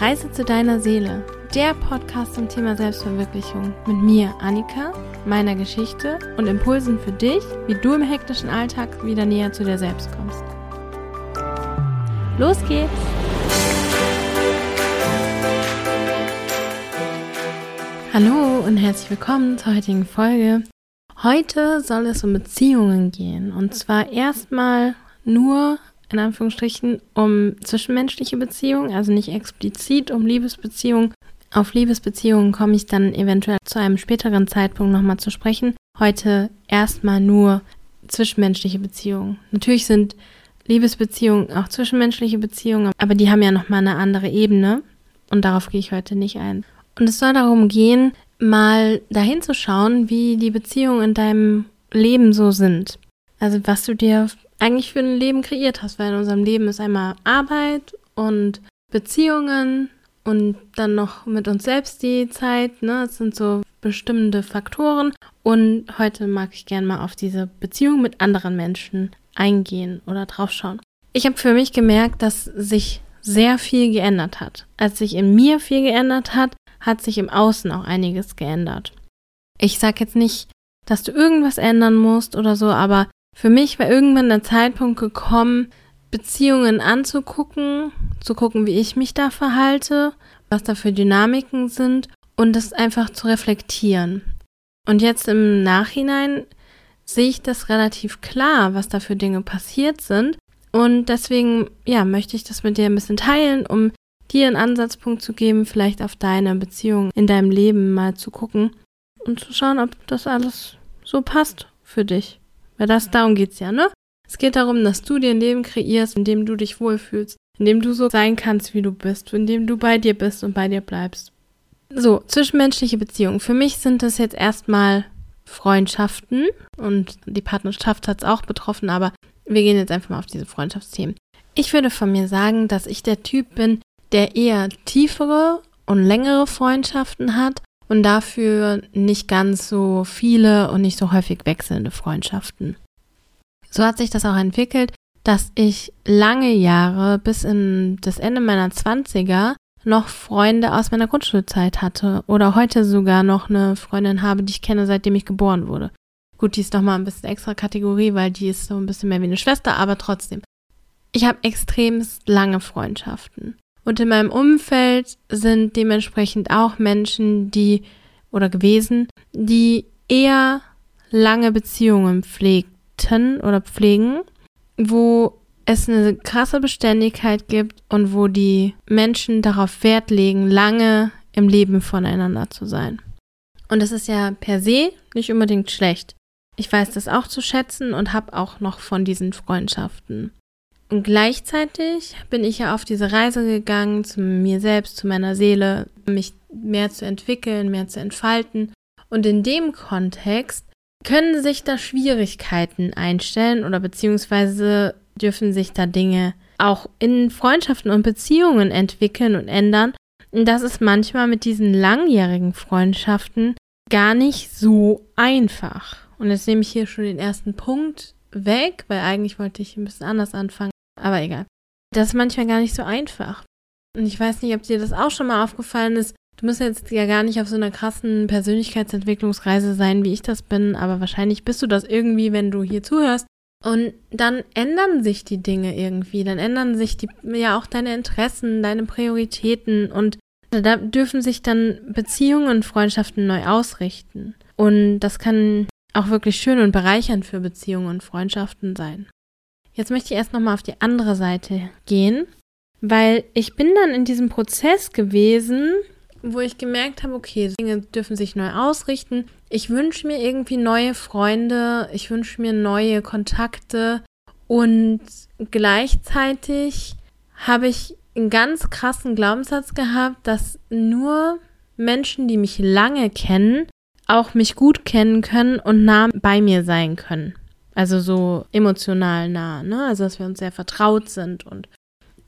Reise zu deiner Seele, der Podcast zum Thema Selbstverwirklichung mit mir, Annika, meiner Geschichte und Impulsen für dich, wie du im hektischen Alltag wieder näher zu dir selbst kommst. Los geht's! Hallo und herzlich willkommen zur heutigen Folge. Heute soll es um Beziehungen gehen und zwar erstmal nur in Anführungsstrichen um zwischenmenschliche Beziehungen, also nicht explizit um Liebesbeziehungen. Auf Liebesbeziehungen komme ich dann eventuell zu einem späteren Zeitpunkt nochmal zu sprechen. Heute erstmal nur zwischenmenschliche Beziehungen. Natürlich sind Liebesbeziehungen auch zwischenmenschliche Beziehungen, aber die haben ja nochmal eine andere Ebene und darauf gehe ich heute nicht ein. Und es soll darum gehen, mal dahin zu schauen, wie die Beziehungen in deinem Leben so sind. Also was du dir eigentlich für ein Leben kreiert hast, weil in unserem Leben ist einmal Arbeit und Beziehungen und dann noch mit uns selbst die Zeit, ne? Das sind so bestimmende Faktoren. Und heute mag ich gerne mal auf diese Beziehung mit anderen Menschen eingehen oder draufschauen. Ich habe für mich gemerkt, dass sich sehr viel geändert hat. Als sich in mir viel geändert hat, hat sich im Außen auch einiges geändert. Ich sage jetzt nicht, dass du irgendwas ändern musst oder so, aber für mich war irgendwann der Zeitpunkt gekommen, Beziehungen anzugucken, zu gucken, wie ich mich da verhalte, was da für Dynamiken sind und das einfach zu reflektieren. Und jetzt im Nachhinein sehe ich das relativ klar, was da für Dinge passiert sind. Und deswegen, ja, möchte ich das mit dir ein bisschen teilen, um dir einen Ansatzpunkt zu geben, vielleicht auf deine Beziehung in deinem Leben mal zu gucken und zu schauen, ob das alles so passt für dich. Weil das, darum geht's ja, ne? Es geht darum, dass du dir ein Leben kreierst, in dem du dich wohlfühlst, in dem du so sein kannst, wie du bist, in dem du bei dir bist und bei dir bleibst. So, zwischenmenschliche Beziehungen. Für mich sind das jetzt erstmal Freundschaften und die Partnerschaft hat es auch betroffen, aber wir gehen jetzt einfach mal auf diese Freundschaftsthemen. Ich würde von mir sagen, dass ich der Typ bin, der eher tiefere und längere Freundschaften hat und dafür nicht ganz so viele und nicht so häufig wechselnde Freundschaften. So hat sich das auch entwickelt, dass ich lange Jahre bis in das Ende meiner Zwanziger noch Freunde aus meiner Grundschulzeit hatte oder heute sogar noch eine Freundin habe, die ich kenne, seitdem ich geboren wurde. Gut, die ist noch mal ein bisschen extra Kategorie, weil die ist so ein bisschen mehr wie eine Schwester, aber trotzdem. Ich habe extremst lange Freundschaften. Und in meinem Umfeld sind dementsprechend auch Menschen, die oder gewesen, die eher lange Beziehungen pflegten oder pflegen, wo es eine krasse Beständigkeit gibt und wo die Menschen darauf Wert legen, lange im Leben voneinander zu sein. Und das ist ja per se nicht unbedingt schlecht. Ich weiß das auch zu schätzen und habe auch noch von diesen Freundschaften. Und gleichzeitig bin ich ja auf diese Reise gegangen zu mir selbst, zu meiner Seele, mich mehr zu entwickeln, mehr zu entfalten. Und in dem Kontext können sich da Schwierigkeiten einstellen oder beziehungsweise dürfen sich da Dinge auch in Freundschaften und Beziehungen entwickeln und ändern. Und das ist manchmal mit diesen langjährigen Freundschaften gar nicht so einfach. Und jetzt nehme ich hier schon den ersten Punkt weg, weil eigentlich wollte ich ein bisschen anders anfangen. Aber egal. Das ist manchmal gar nicht so einfach. Und ich weiß nicht, ob dir das auch schon mal aufgefallen ist. Du musst jetzt ja gar nicht auf so einer krassen Persönlichkeitsentwicklungsreise sein, wie ich das bin, aber wahrscheinlich bist du das irgendwie, wenn du hier zuhörst. Und dann ändern sich die Dinge irgendwie, dann ändern sich die, ja auch deine Interessen, deine Prioritäten und da dürfen sich dann Beziehungen und Freundschaften neu ausrichten. Und das kann auch wirklich schön und bereichernd für Beziehungen und Freundschaften sein. Jetzt möchte ich erst nochmal auf die andere Seite gehen, weil ich bin dann in diesem Prozess gewesen, wo ich gemerkt habe, okay, Dinge dürfen sich neu ausrichten. Ich wünsche mir irgendwie neue Freunde, ich wünsche mir neue Kontakte und gleichzeitig habe ich einen ganz krassen Glaubenssatz gehabt, dass nur Menschen, die mich lange kennen, auch mich gut kennen können und nah bei mir sein können. Also so emotional nah, ne? Also dass wir uns sehr vertraut sind und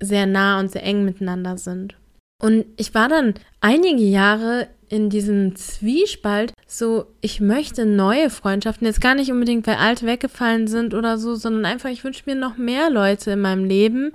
sehr nah und sehr eng miteinander sind. Und ich war dann einige Jahre in diesem Zwiespalt, so ich möchte neue Freundschaften, jetzt gar nicht unbedingt, weil alte weggefallen sind oder so, sondern einfach, ich wünsche mir noch mehr Leute in meinem Leben.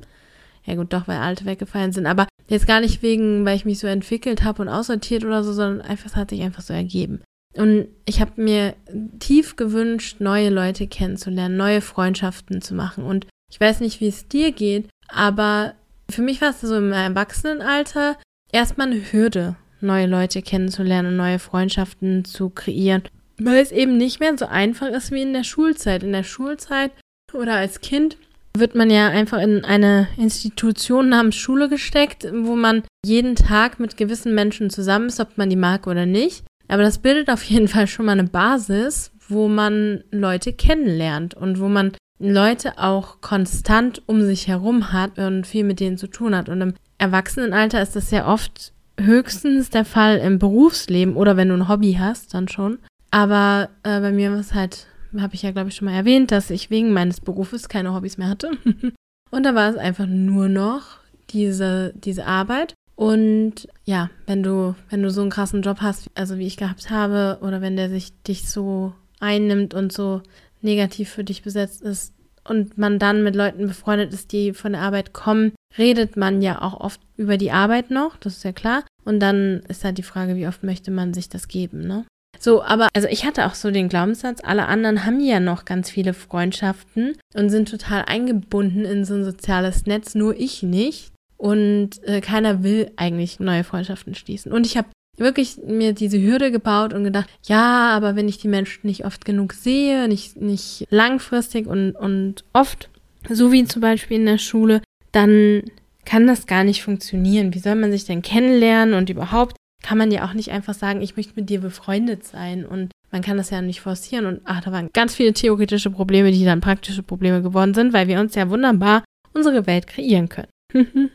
Ja gut, doch, weil alte weggefallen sind, aber Jetzt gar nicht wegen, weil ich mich so entwickelt habe und aussortiert oder so, sondern einfach, es hat sich einfach so ergeben. Und ich habe mir tief gewünscht, neue Leute kennenzulernen, neue Freundschaften zu machen. Und ich weiß nicht, wie es dir geht, aber für mich war es so im Erwachsenenalter erstmal eine Hürde, neue Leute kennenzulernen und neue Freundschaften zu kreieren, weil es eben nicht mehr so einfach ist wie in der Schulzeit. In der Schulzeit oder als Kind wird man ja einfach in eine Institution namens Schule gesteckt, wo man jeden Tag mit gewissen Menschen zusammen ist, ob man die mag oder nicht. Aber das bildet auf jeden Fall schon mal eine Basis, wo man Leute kennenlernt und wo man Leute auch konstant um sich herum hat und viel mit denen zu tun hat. Und im Erwachsenenalter ist das ja oft höchstens der Fall im Berufsleben oder wenn du ein Hobby hast, dann schon. Aber äh, bei mir war es halt, habe ich ja glaube ich schon mal erwähnt, dass ich wegen meines Berufes keine Hobbys mehr hatte. und da war es einfach nur noch diese, diese Arbeit. Und ja, wenn du, wenn du so einen krassen Job hast, also wie ich gehabt habe, oder wenn der sich dich so einnimmt und so negativ für dich besetzt ist und man dann mit Leuten befreundet ist, die von der Arbeit kommen, redet man ja auch oft über die Arbeit noch, das ist ja klar. Und dann ist halt die Frage, wie oft möchte man sich das geben, ne? So, aber also ich hatte auch so den Glaubenssatz, alle anderen haben ja noch ganz viele Freundschaften und sind total eingebunden in so ein soziales Netz, nur ich nicht. Und äh, keiner will eigentlich neue Freundschaften schließen. Und ich habe wirklich mir diese Hürde gebaut und gedacht, ja, aber wenn ich die Menschen nicht oft genug sehe, nicht, nicht langfristig und, und oft, so wie zum Beispiel in der Schule, dann kann das gar nicht funktionieren. Wie soll man sich denn kennenlernen und überhaupt kann man ja auch nicht einfach sagen, ich möchte mit dir befreundet sein und man kann das ja nicht forcieren und ach, da waren ganz viele theoretische Probleme, die dann praktische Probleme geworden sind, weil wir uns ja wunderbar unsere Welt kreieren können.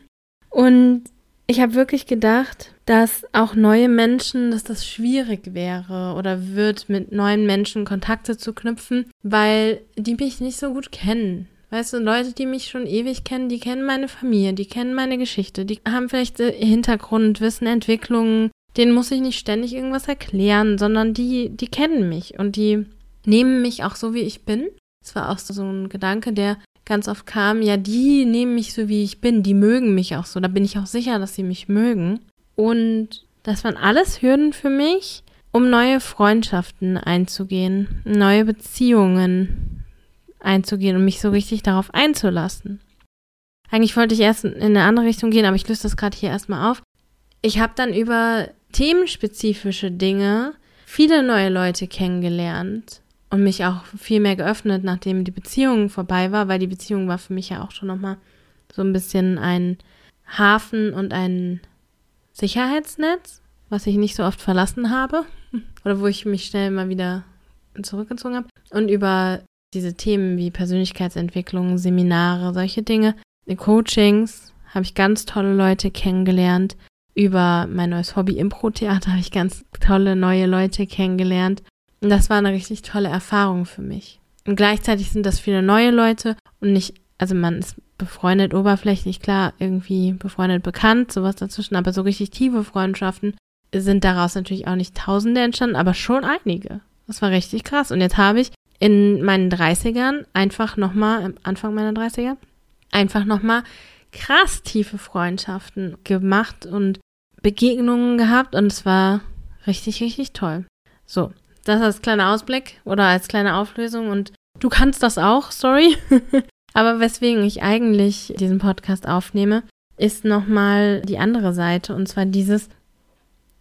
und ich habe wirklich gedacht, dass auch neue Menschen, dass das schwierig wäre oder wird, mit neuen Menschen Kontakte zu knüpfen, weil die mich nicht so gut kennen. Weißt du, Leute, die mich schon ewig kennen, die kennen meine Familie, die kennen meine Geschichte, die haben vielleicht Hintergrundwissen, Entwicklungen, denen muss ich nicht ständig irgendwas erklären, sondern die, die kennen mich und die nehmen mich auch so, wie ich bin. Das war auch so ein Gedanke, der ganz oft kam, ja, die nehmen mich so, wie ich bin, die mögen mich auch so. Da bin ich auch sicher, dass sie mich mögen. Und das waren alles Hürden für mich, um neue Freundschaften einzugehen, neue Beziehungen einzugehen und mich so richtig darauf einzulassen. Eigentlich wollte ich erst in eine andere Richtung gehen, aber ich löse das gerade hier erstmal auf. Ich habe dann über themenspezifische Dinge viele neue Leute kennengelernt und mich auch viel mehr geöffnet, nachdem die Beziehung vorbei war, weil die Beziehung war für mich ja auch schon nochmal so ein bisschen ein Hafen und ein Sicherheitsnetz, was ich nicht so oft verlassen habe oder wo ich mich schnell mal wieder zurückgezogen habe. Und über diese Themen wie Persönlichkeitsentwicklung, Seminare, solche Dinge, Coachings, habe ich ganz tolle Leute kennengelernt. Über mein neues Hobby Impro-Theater habe ich ganz tolle neue Leute kennengelernt. Und das war eine richtig tolle Erfahrung für mich. Und gleichzeitig sind das viele neue Leute und nicht, also man ist befreundet oberflächlich, klar, irgendwie befreundet bekannt, sowas dazwischen, aber so richtig tiefe Freundschaften sind daraus natürlich auch nicht Tausende entstanden, aber schon einige. Das war richtig krass. Und jetzt habe ich in meinen 30ern einfach nochmal, am Anfang meiner 30er, einfach nochmal krass tiefe Freundschaften gemacht und Begegnungen gehabt und es war richtig, richtig toll. So, das als kleiner Ausblick oder als kleine Auflösung und du kannst das auch, sorry. Aber weswegen ich eigentlich diesen Podcast aufnehme, ist nochmal die andere Seite und zwar dieses,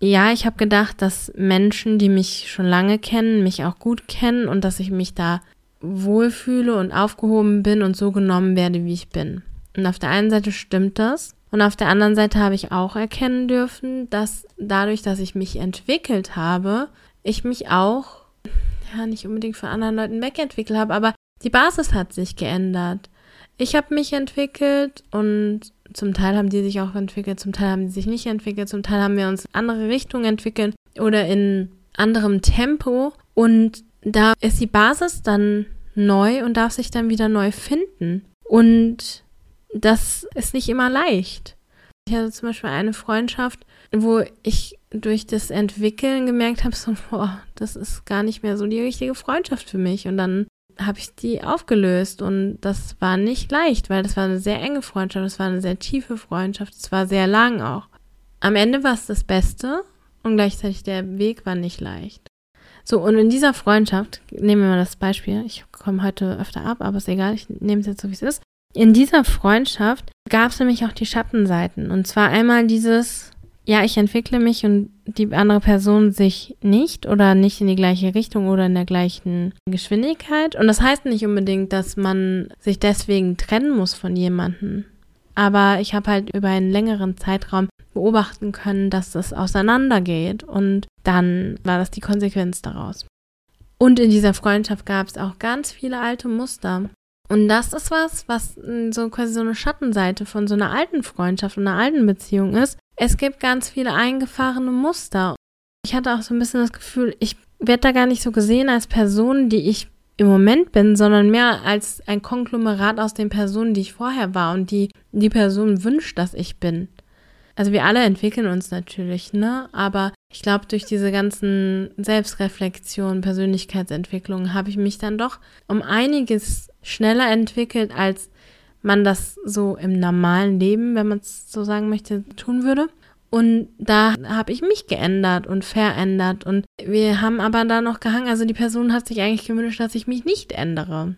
ja, ich habe gedacht, dass Menschen, die mich schon lange kennen, mich auch gut kennen und dass ich mich da wohlfühle und aufgehoben bin und so genommen werde, wie ich bin. Und auf der einen Seite stimmt das. Und auf der anderen Seite habe ich auch erkennen dürfen, dass dadurch, dass ich mich entwickelt habe, ich mich auch, ja, nicht unbedingt von anderen Leuten wegentwickelt habe, aber die Basis hat sich geändert. Ich habe mich entwickelt und zum Teil haben die sich auch entwickelt, zum Teil haben die sich nicht entwickelt, zum Teil haben wir uns in andere Richtungen entwickelt oder in anderem Tempo und da ist die Basis dann neu und darf sich dann wieder neu finden. Und das ist nicht immer leicht. Ich hatte zum Beispiel eine Freundschaft, wo ich durch das Entwickeln gemerkt habe, so, boah, das ist gar nicht mehr so die richtige Freundschaft für mich. Und dann habe ich die aufgelöst und das war nicht leicht, weil das war eine sehr enge Freundschaft, das war eine sehr tiefe Freundschaft, es war sehr lang auch. Am Ende war es das Beste und gleichzeitig der Weg war nicht leicht. So, und in dieser Freundschaft, nehmen wir mal das Beispiel, ich komme heute öfter ab, aber ist egal, ich nehme es jetzt so, wie es ist. In dieser Freundschaft gab es nämlich auch die Schattenseiten. Und zwar einmal dieses, ja, ich entwickle mich und die andere Person sich nicht oder nicht in die gleiche Richtung oder in der gleichen Geschwindigkeit. Und das heißt nicht unbedingt, dass man sich deswegen trennen muss von jemandem. Aber ich habe halt über einen längeren Zeitraum beobachten können, dass das auseinandergeht und dann war das die Konsequenz daraus. Und in dieser Freundschaft gab es auch ganz viele alte Muster. Und das ist was, was so quasi so eine Schattenseite von so einer alten Freundschaft und einer alten Beziehung ist. Es gibt ganz viele eingefahrene Muster. Ich hatte auch so ein bisschen das Gefühl, ich werde da gar nicht so gesehen als Person, die ich im Moment bin, sondern mehr als ein Konglomerat aus den Personen, die ich vorher war und die die Person wünscht, dass ich bin. Also wir alle entwickeln uns natürlich, ne? Aber ich glaube, durch diese ganzen Selbstreflexionen, Persönlichkeitsentwicklungen habe ich mich dann doch um einiges schneller entwickelt, als man das so im normalen Leben, wenn man es so sagen möchte, tun würde. Und da habe ich mich geändert und verändert. Und wir haben aber da noch gehangen. Also die Person hat sich eigentlich gewünscht, dass ich mich nicht ändere.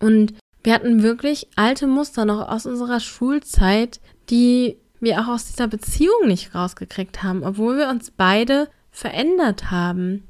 Und wir hatten wirklich alte Muster noch aus unserer Schulzeit, die wir auch aus dieser Beziehung nicht rausgekriegt haben, obwohl wir uns beide verändert haben.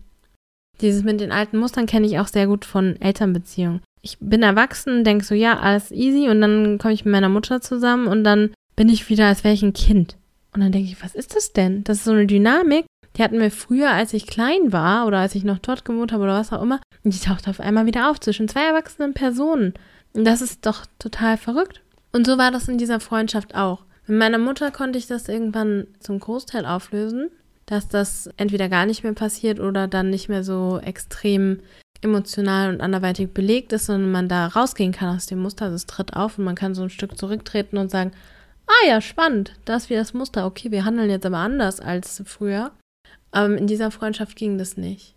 Dieses mit den alten Mustern kenne ich auch sehr gut von Elternbeziehungen. Ich bin erwachsen, denke so, ja, alles easy und dann komme ich mit meiner Mutter zusammen und dann bin ich wieder, als wäre ich ein Kind. Und dann denke ich, was ist das denn? Das ist so eine Dynamik, die hatten wir früher, als ich klein war oder als ich noch dort gewohnt habe oder was auch immer. Und die taucht auf einmal wieder auf zwischen zwei erwachsenen Personen. Und das ist doch total verrückt. Und so war das in dieser Freundschaft auch. Mit meiner Mutter konnte ich das irgendwann zum Großteil auflösen, dass das entweder gar nicht mehr passiert oder dann nicht mehr so extrem emotional und anderweitig belegt ist, sondern man da rausgehen kann aus dem Muster. Also es tritt auf und man kann so ein Stück zurücktreten und sagen, ah ja, spannend, das wie das Muster. Okay, wir handeln jetzt aber anders als früher. Aber in dieser Freundschaft ging das nicht.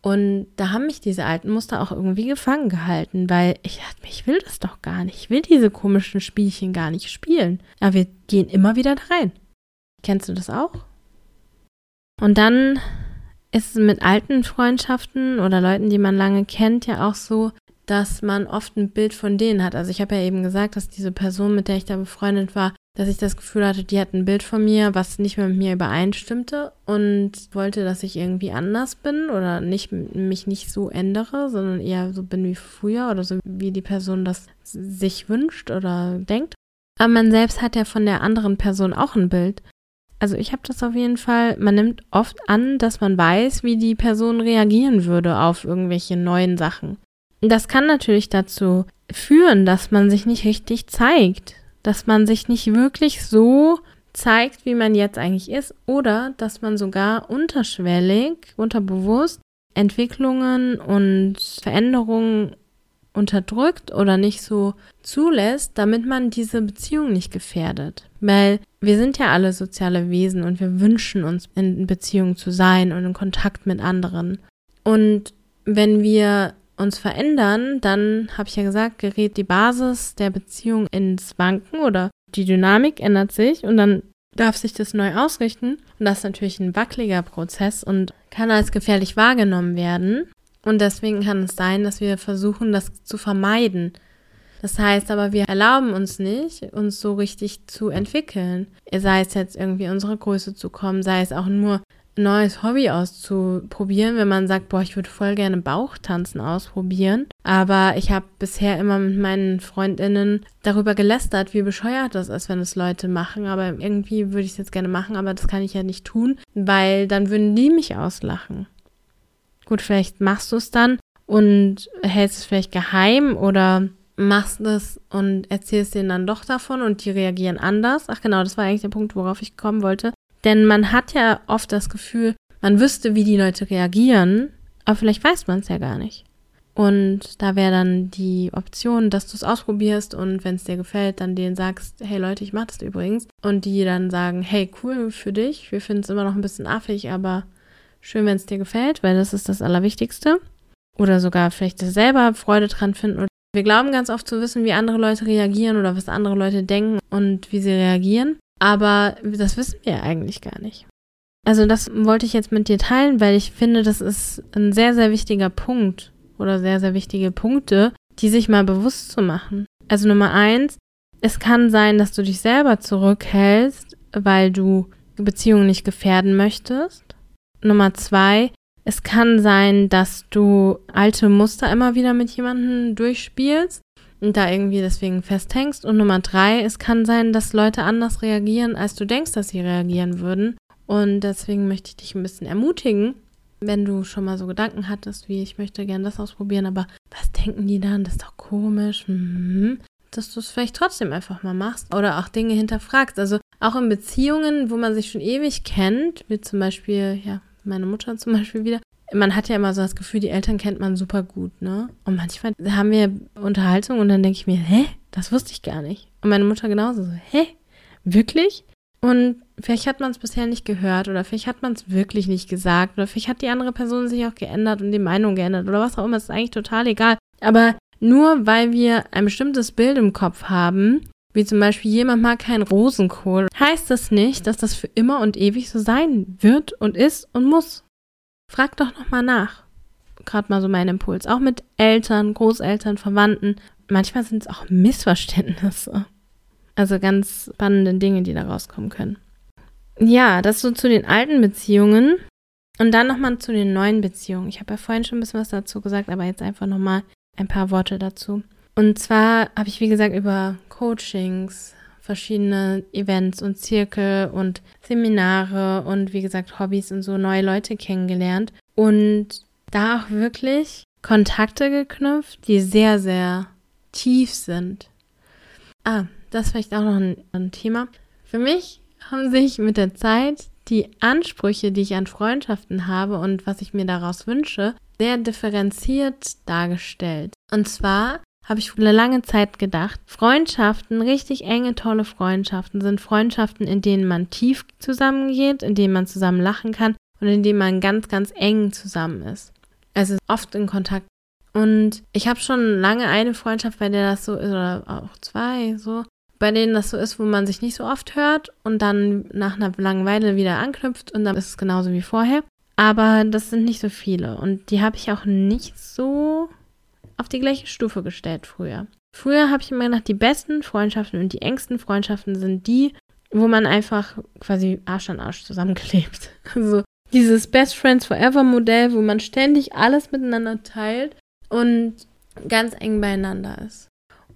Und da haben mich diese alten Muster auch irgendwie gefangen gehalten, weil ich dachte, ich will das doch gar nicht. Ich will diese komischen Spielchen gar nicht spielen. Aber wir gehen immer wieder da rein. Kennst du das auch? Und dann ist es mit alten Freundschaften oder Leuten, die man lange kennt, ja auch so, dass man oft ein Bild von denen hat. Also ich habe ja eben gesagt, dass diese Person, mit der ich da befreundet war, dass ich das Gefühl hatte, die hat ein Bild von mir, was nicht mehr mit mir übereinstimmte und wollte, dass ich irgendwie anders bin oder nicht, mich nicht so ändere, sondern eher so bin wie früher oder so wie die Person das sich wünscht oder denkt. Aber man selbst hat ja von der anderen Person auch ein Bild. Also ich habe das auf jeden Fall, man nimmt oft an, dass man weiß, wie die Person reagieren würde auf irgendwelche neuen Sachen. Das kann natürlich dazu führen, dass man sich nicht richtig zeigt, dass man sich nicht wirklich so zeigt, wie man jetzt eigentlich ist, oder dass man sogar unterschwellig, unterbewusst Entwicklungen und Veränderungen unterdrückt oder nicht so zulässt, damit man diese Beziehung nicht gefährdet. Weil wir sind ja alle soziale Wesen und wir wünschen uns in Beziehung zu sein und in Kontakt mit anderen. Und wenn wir uns verändern, dann, habe ich ja gesagt, gerät die Basis der Beziehung ins Wanken oder die Dynamik ändert sich und dann darf sich das neu ausrichten. Und das ist natürlich ein wackeliger Prozess und kann als gefährlich wahrgenommen werden. Und deswegen kann es sein, dass wir versuchen, das zu vermeiden. Das heißt aber, wir erlauben uns nicht, uns so richtig zu entwickeln. Sei es jetzt irgendwie unsere Größe zu kommen, sei es auch nur neues Hobby auszuprobieren, wenn man sagt, boah, ich würde voll gerne Bauchtanzen ausprobieren. Aber ich habe bisher immer mit meinen Freundinnen darüber gelästert, wie bescheuert das ist, wenn es Leute machen. Aber irgendwie würde ich es jetzt gerne machen, aber das kann ich ja nicht tun, weil dann würden die mich auslachen. Gut, vielleicht machst du es dann und hältst es vielleicht geheim oder machst es und erzählst denen dann doch davon und die reagieren anders. Ach genau, das war eigentlich der Punkt, worauf ich kommen wollte. Denn man hat ja oft das Gefühl, man wüsste, wie die Leute reagieren, aber vielleicht weiß man es ja gar nicht. Und da wäre dann die Option, dass du es ausprobierst und wenn es dir gefällt, dann denen sagst, hey Leute, ich mache das übrigens. Und die dann sagen, hey, cool für dich, wir finden es immer noch ein bisschen affig, aber schön, wenn es dir gefällt, weil das ist das Allerwichtigste. oder sogar vielleicht selber Freude dran finden. Wir glauben ganz oft zu wissen, wie andere Leute reagieren oder was andere Leute denken und wie sie reagieren. Aber das wissen wir eigentlich gar nicht. Also das wollte ich jetzt mit dir teilen, weil ich finde, das ist ein sehr, sehr wichtiger Punkt oder sehr, sehr wichtige Punkte, die sich mal bewusst zu machen. Also Nummer eins, es kann sein, dass du dich selber zurückhältst, weil du Beziehungen nicht gefährden möchtest. Nummer zwei, es kann sein, dass du alte Muster immer wieder mit jemandem durchspielst und da irgendwie deswegen festhängst. Und Nummer drei, es kann sein, dass Leute anders reagieren, als du denkst, dass sie reagieren würden. Und deswegen möchte ich dich ein bisschen ermutigen, wenn du schon mal so Gedanken hattest, wie ich möchte gerne das ausprobieren, aber was denken die dann? Das ist doch komisch. Mhm. Dass du es vielleicht trotzdem einfach mal machst oder auch Dinge hinterfragst. Also auch in Beziehungen, wo man sich schon ewig kennt, wie zum Beispiel, ja, meine Mutter zum Beispiel wieder. Man hat ja immer so das Gefühl, die Eltern kennt man super gut, ne? Und manchmal haben wir Unterhaltung und dann denke ich mir, hä? Das wusste ich gar nicht. Und meine Mutter genauso so, hä? Wirklich? Und vielleicht hat man es bisher nicht gehört oder vielleicht hat man es wirklich nicht gesagt oder vielleicht hat die andere Person sich auch geändert und die Meinung geändert oder was auch immer, ist eigentlich total egal. Aber nur weil wir ein bestimmtes Bild im Kopf haben, wie zum Beispiel jemand mag keinen Rosenkohl, heißt das nicht, dass das für immer und ewig so sein wird und ist und muss. Frag doch nochmal nach. Gerade mal so mein Impuls. Auch mit Eltern, Großeltern, Verwandten. Manchmal sind es auch Missverständnisse. Also ganz spannende Dinge, die da rauskommen können. Ja, das so zu den alten Beziehungen. Und dann nochmal zu den neuen Beziehungen. Ich habe ja vorhin schon ein bisschen was dazu gesagt, aber jetzt einfach nochmal ein paar Worte dazu. Und zwar habe ich, wie gesagt, über Coachings, verschiedene Events und Zirkel und Seminare und wie gesagt Hobbys und so neue Leute kennengelernt und da auch wirklich Kontakte geknüpft, die sehr, sehr tief sind. Ah, das ist vielleicht auch noch ein, ein Thema. Für mich haben sich mit der Zeit die Ansprüche, die ich an Freundschaften habe und was ich mir daraus wünsche, sehr differenziert dargestellt. Und zwar habe ich eine lange Zeit gedacht, Freundschaften, richtig enge, tolle Freundschaften sind Freundschaften, in denen man tief zusammengeht, in denen man zusammen lachen kann und in denen man ganz, ganz eng zusammen ist. Also oft in Kontakt. Und ich habe schon lange eine Freundschaft, bei der das so ist, oder auch zwei, so, bei denen das so ist, wo man sich nicht so oft hört und dann nach einer langen Weile wieder anknüpft und dann ist es genauso wie vorher. Aber das sind nicht so viele und die habe ich auch nicht so auf die gleiche Stufe gestellt früher. Früher habe ich immer gedacht, die besten Freundschaften und die engsten Freundschaften sind die, wo man einfach quasi Arsch an Arsch zusammengelebt. Also dieses Best Friends Forever Modell, wo man ständig alles miteinander teilt und ganz eng beieinander ist.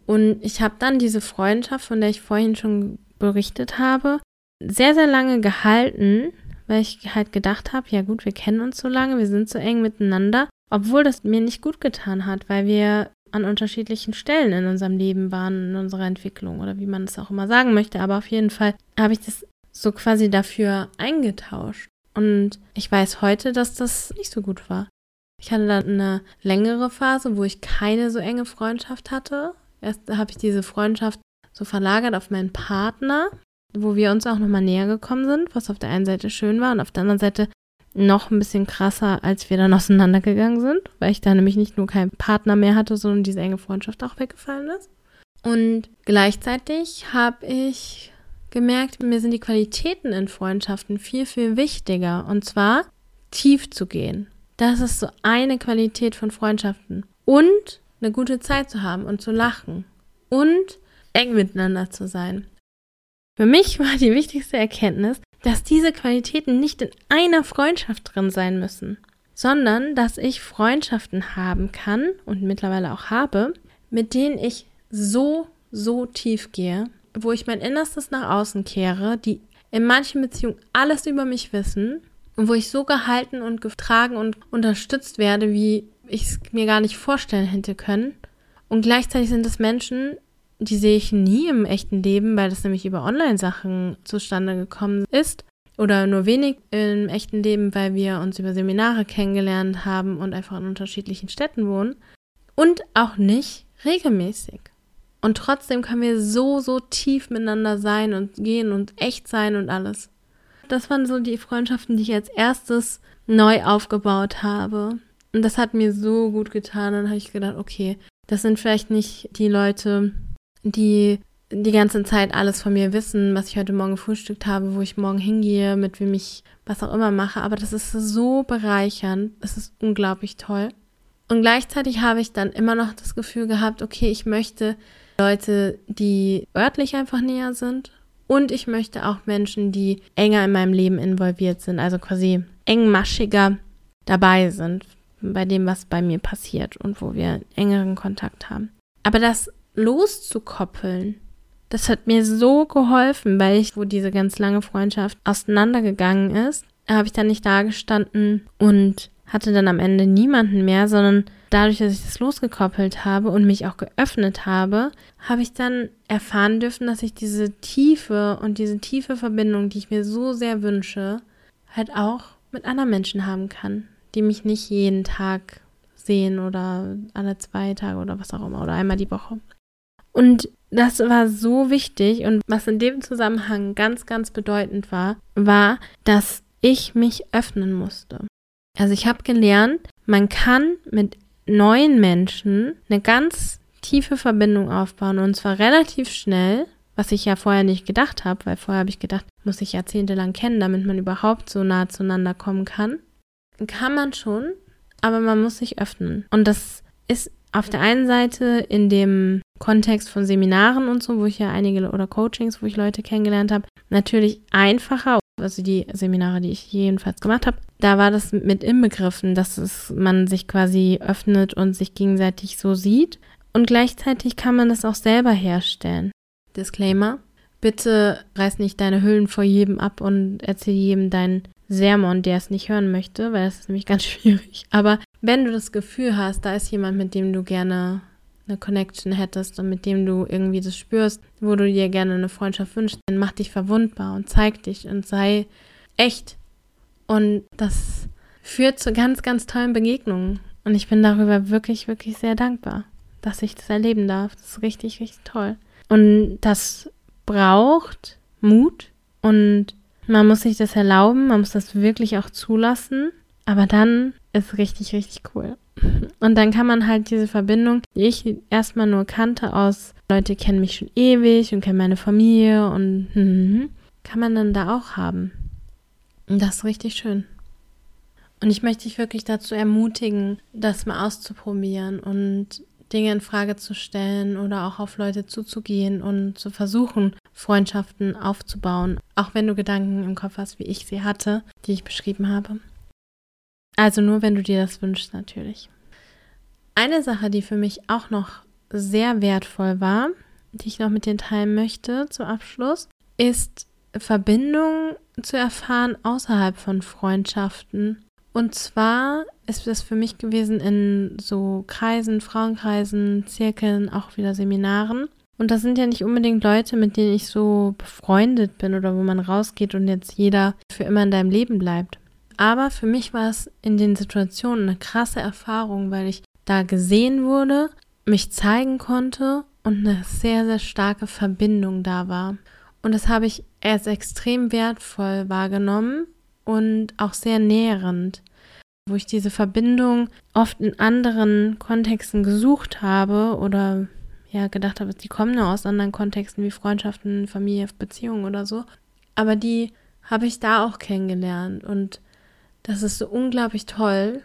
Und ich habe dann diese Freundschaft, von der ich vorhin schon berichtet habe, sehr, sehr lange gehalten, weil ich halt gedacht habe, ja gut, wir kennen uns so lange, wir sind so eng miteinander obwohl das mir nicht gut getan hat, weil wir an unterschiedlichen Stellen in unserem Leben waren, in unserer Entwicklung oder wie man es auch immer sagen möchte. Aber auf jeden Fall habe ich das so quasi dafür eingetauscht. Und ich weiß heute, dass das nicht so gut war. Ich hatte dann eine längere Phase, wo ich keine so enge Freundschaft hatte. Erst habe ich diese Freundschaft so verlagert auf meinen Partner, wo wir uns auch nochmal näher gekommen sind, was auf der einen Seite schön war und auf der anderen Seite noch ein bisschen krasser, als wir dann auseinandergegangen sind, weil ich da nämlich nicht nur keinen Partner mehr hatte, sondern diese enge Freundschaft auch weggefallen ist. Und gleichzeitig habe ich gemerkt, mir sind die Qualitäten in Freundschaften viel, viel wichtiger. Und zwar tief zu gehen. Das ist so eine Qualität von Freundschaften. Und eine gute Zeit zu haben und zu lachen. Und eng miteinander zu sein. Für mich war die wichtigste Erkenntnis, dass diese Qualitäten nicht in einer Freundschaft drin sein müssen, sondern dass ich Freundschaften haben kann und mittlerweile auch habe, mit denen ich so, so tief gehe, wo ich mein Innerstes nach außen kehre, die in manchen Beziehungen alles über mich wissen und wo ich so gehalten und getragen und unterstützt werde, wie ich es mir gar nicht vorstellen hätte können. Und gleichzeitig sind es Menschen, die sehe ich nie im echten Leben, weil das nämlich über Online-Sachen zustande gekommen ist. Oder nur wenig im echten Leben, weil wir uns über Seminare kennengelernt haben und einfach in unterschiedlichen Städten wohnen. Und auch nicht regelmäßig. Und trotzdem können wir so, so tief miteinander sein und gehen und echt sein und alles. Das waren so die Freundschaften, die ich als erstes neu aufgebaut habe. Und das hat mir so gut getan. Dann habe ich gedacht, okay, das sind vielleicht nicht die Leute, die die ganze Zeit alles von mir wissen, was ich heute Morgen gefrühstückt habe, wo ich morgen hingehe, mit wem ich was auch immer mache. Aber das ist so bereichernd. Es ist unglaublich toll. Und gleichzeitig habe ich dann immer noch das Gefühl gehabt, okay, ich möchte Leute, die örtlich einfach näher sind. Und ich möchte auch Menschen, die enger in meinem Leben involviert sind, also quasi engmaschiger dabei sind bei dem, was bei mir passiert und wo wir engeren Kontakt haben. Aber das loszukoppeln, das hat mir so geholfen, weil ich, wo diese ganz lange Freundschaft auseinandergegangen ist, habe ich dann nicht da gestanden und hatte dann am Ende niemanden mehr, sondern dadurch, dass ich das losgekoppelt habe und mich auch geöffnet habe, habe ich dann erfahren dürfen, dass ich diese Tiefe und diese tiefe Verbindung, die ich mir so sehr wünsche, halt auch mit anderen Menschen haben kann die mich nicht jeden Tag sehen oder alle zwei Tage oder was auch immer oder einmal die Woche. Und das war so wichtig und was in dem Zusammenhang ganz, ganz bedeutend war, war, dass ich mich öffnen musste. Also ich habe gelernt, man kann mit neuen Menschen eine ganz tiefe Verbindung aufbauen und zwar relativ schnell, was ich ja vorher nicht gedacht habe, weil vorher habe ich gedacht, muss ich jahrzehntelang kennen, damit man überhaupt so nah zueinander kommen kann kann man schon, aber man muss sich öffnen. Und das ist auf der einen Seite in dem Kontext von Seminaren und so, wo ich ja einige oder Coachings, wo ich Leute kennengelernt habe, natürlich einfacher. Also die Seminare, die ich jedenfalls gemacht habe, da war das mit inbegriffen, dass es, man sich quasi öffnet und sich gegenseitig so sieht. Und gleichzeitig kann man das auch selber herstellen. Disclaimer. Bitte reiß nicht deine Hüllen vor jedem ab und erzähl jedem dein Sermon, der es nicht hören möchte, weil das ist nämlich ganz schwierig. Aber wenn du das Gefühl hast, da ist jemand, mit dem du gerne eine Connection hättest und mit dem du irgendwie das spürst, wo du dir gerne eine Freundschaft wünschst, dann mach dich verwundbar und zeig dich und sei echt. Und das führt zu ganz, ganz tollen Begegnungen. Und ich bin darüber wirklich, wirklich sehr dankbar, dass ich das erleben darf. Das ist richtig, richtig toll. Und das braucht Mut und man muss sich das erlauben, man muss das wirklich auch zulassen, aber dann ist richtig, richtig cool. Und dann kann man halt diese Verbindung, die ich erstmal nur kannte aus, Leute kennen mich schon ewig und kennen meine Familie und hm, kann man dann da auch haben. Und das ist richtig schön. Und ich möchte dich wirklich dazu ermutigen, das mal auszuprobieren und Dinge in Frage zu stellen oder auch auf Leute zuzugehen und zu versuchen, Freundschaften aufzubauen, auch wenn du Gedanken im Kopf hast, wie ich sie hatte, die ich beschrieben habe. Also nur, wenn du dir das wünschst, natürlich. Eine Sache, die für mich auch noch sehr wertvoll war, die ich noch mit dir teilen möchte zum Abschluss, ist Verbindung zu erfahren außerhalb von Freundschaften und zwar ist das für mich gewesen in so Kreisen, Frauenkreisen, Zirkeln, auch wieder Seminaren. Und das sind ja nicht unbedingt Leute, mit denen ich so befreundet bin oder wo man rausgeht und jetzt jeder für immer in deinem Leben bleibt. Aber für mich war es in den Situationen eine krasse Erfahrung, weil ich da gesehen wurde, mich zeigen konnte und eine sehr, sehr starke Verbindung da war. Und das habe ich als extrem wertvoll wahrgenommen, und auch sehr nährend, wo ich diese Verbindung oft in anderen Kontexten gesucht habe oder ja gedacht habe, die kommen nur aus anderen Kontexten wie Freundschaften, Familie, Beziehungen oder so. Aber die habe ich da auch kennengelernt und das ist so unglaublich toll.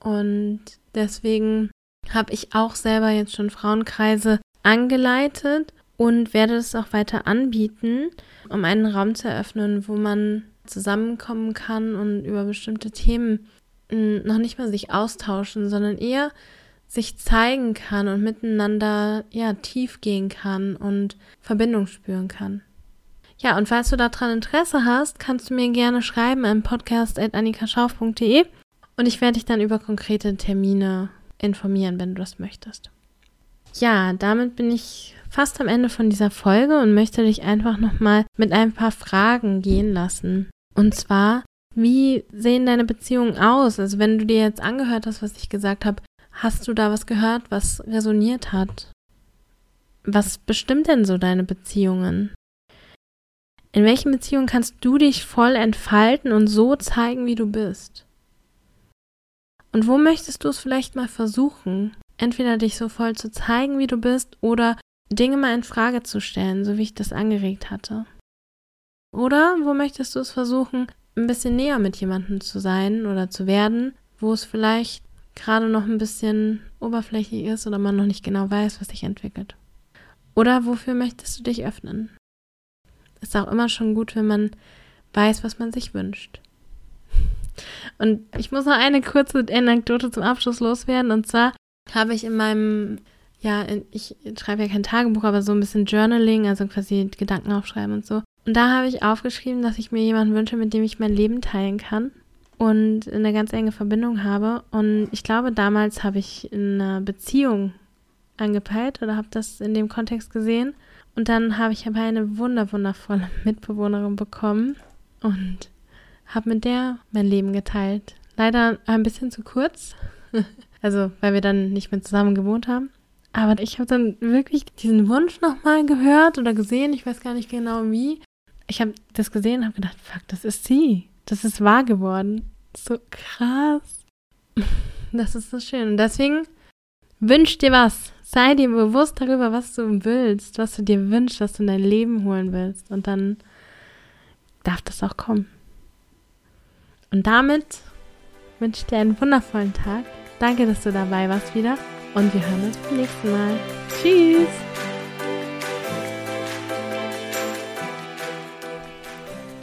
Und deswegen habe ich auch selber jetzt schon Frauenkreise angeleitet und werde es auch weiter anbieten, um einen Raum zu eröffnen, wo man zusammenkommen kann und über bestimmte Themen hm, noch nicht mal sich austauschen, sondern eher sich zeigen kann und miteinander ja tief gehen kann und Verbindung spüren kann. Ja, und falls du daran Interesse hast, kannst du mir gerne schreiben an podcast.annikaschauf.de und ich werde dich dann über konkrete Termine informieren, wenn du das möchtest. Ja, damit bin ich fast am Ende von dieser Folge und möchte dich einfach nochmal mit ein paar Fragen gehen lassen. Und zwar, wie sehen deine Beziehungen aus? Also wenn du dir jetzt angehört hast, was ich gesagt habe, hast du da was gehört, was resoniert hat? Was bestimmt denn so deine Beziehungen? In welchen Beziehungen kannst du dich voll entfalten und so zeigen, wie du bist? Und wo möchtest du es vielleicht mal versuchen? Entweder dich so voll zu zeigen, wie du bist, oder Dinge mal in Frage zu stellen, so wie ich das angeregt hatte. Oder wo möchtest du es versuchen, ein bisschen näher mit jemandem zu sein oder zu werden, wo es vielleicht gerade noch ein bisschen oberflächlich ist oder man noch nicht genau weiß, was sich entwickelt. Oder wofür möchtest du dich öffnen? Ist auch immer schon gut, wenn man weiß, was man sich wünscht. Und ich muss noch eine kurze Anekdote zum Abschluss loswerden. Und zwar habe ich in meinem, ja, ich schreibe ja kein Tagebuch, aber so ein bisschen Journaling, also quasi Gedanken aufschreiben und so. Und da habe ich aufgeschrieben, dass ich mir jemanden wünsche, mit dem ich mein Leben teilen kann und eine ganz enge Verbindung habe. Und ich glaube, damals habe ich eine Beziehung angepeilt oder habe das in dem Kontext gesehen. Und dann habe ich aber eine wunder wundervolle Mitbewohnerin bekommen und habe mit der mein Leben geteilt. Leider ein bisschen zu kurz, also weil wir dann nicht mehr zusammen gewohnt haben. Aber ich habe dann wirklich diesen Wunsch nochmal gehört oder gesehen, ich weiß gar nicht genau wie ich habe das gesehen und habe gedacht, fuck, das ist sie. Das ist wahr geworden. So krass. Das ist so schön. Und deswegen wünsch dir was. Sei dir bewusst darüber, was du willst, was du dir wünschst, was du in dein Leben holen willst. Und dann darf das auch kommen. Und damit wünsche ich dir einen wundervollen Tag. Danke, dass du dabei warst wieder. Und wir hören uns beim nächsten Mal. Tschüss.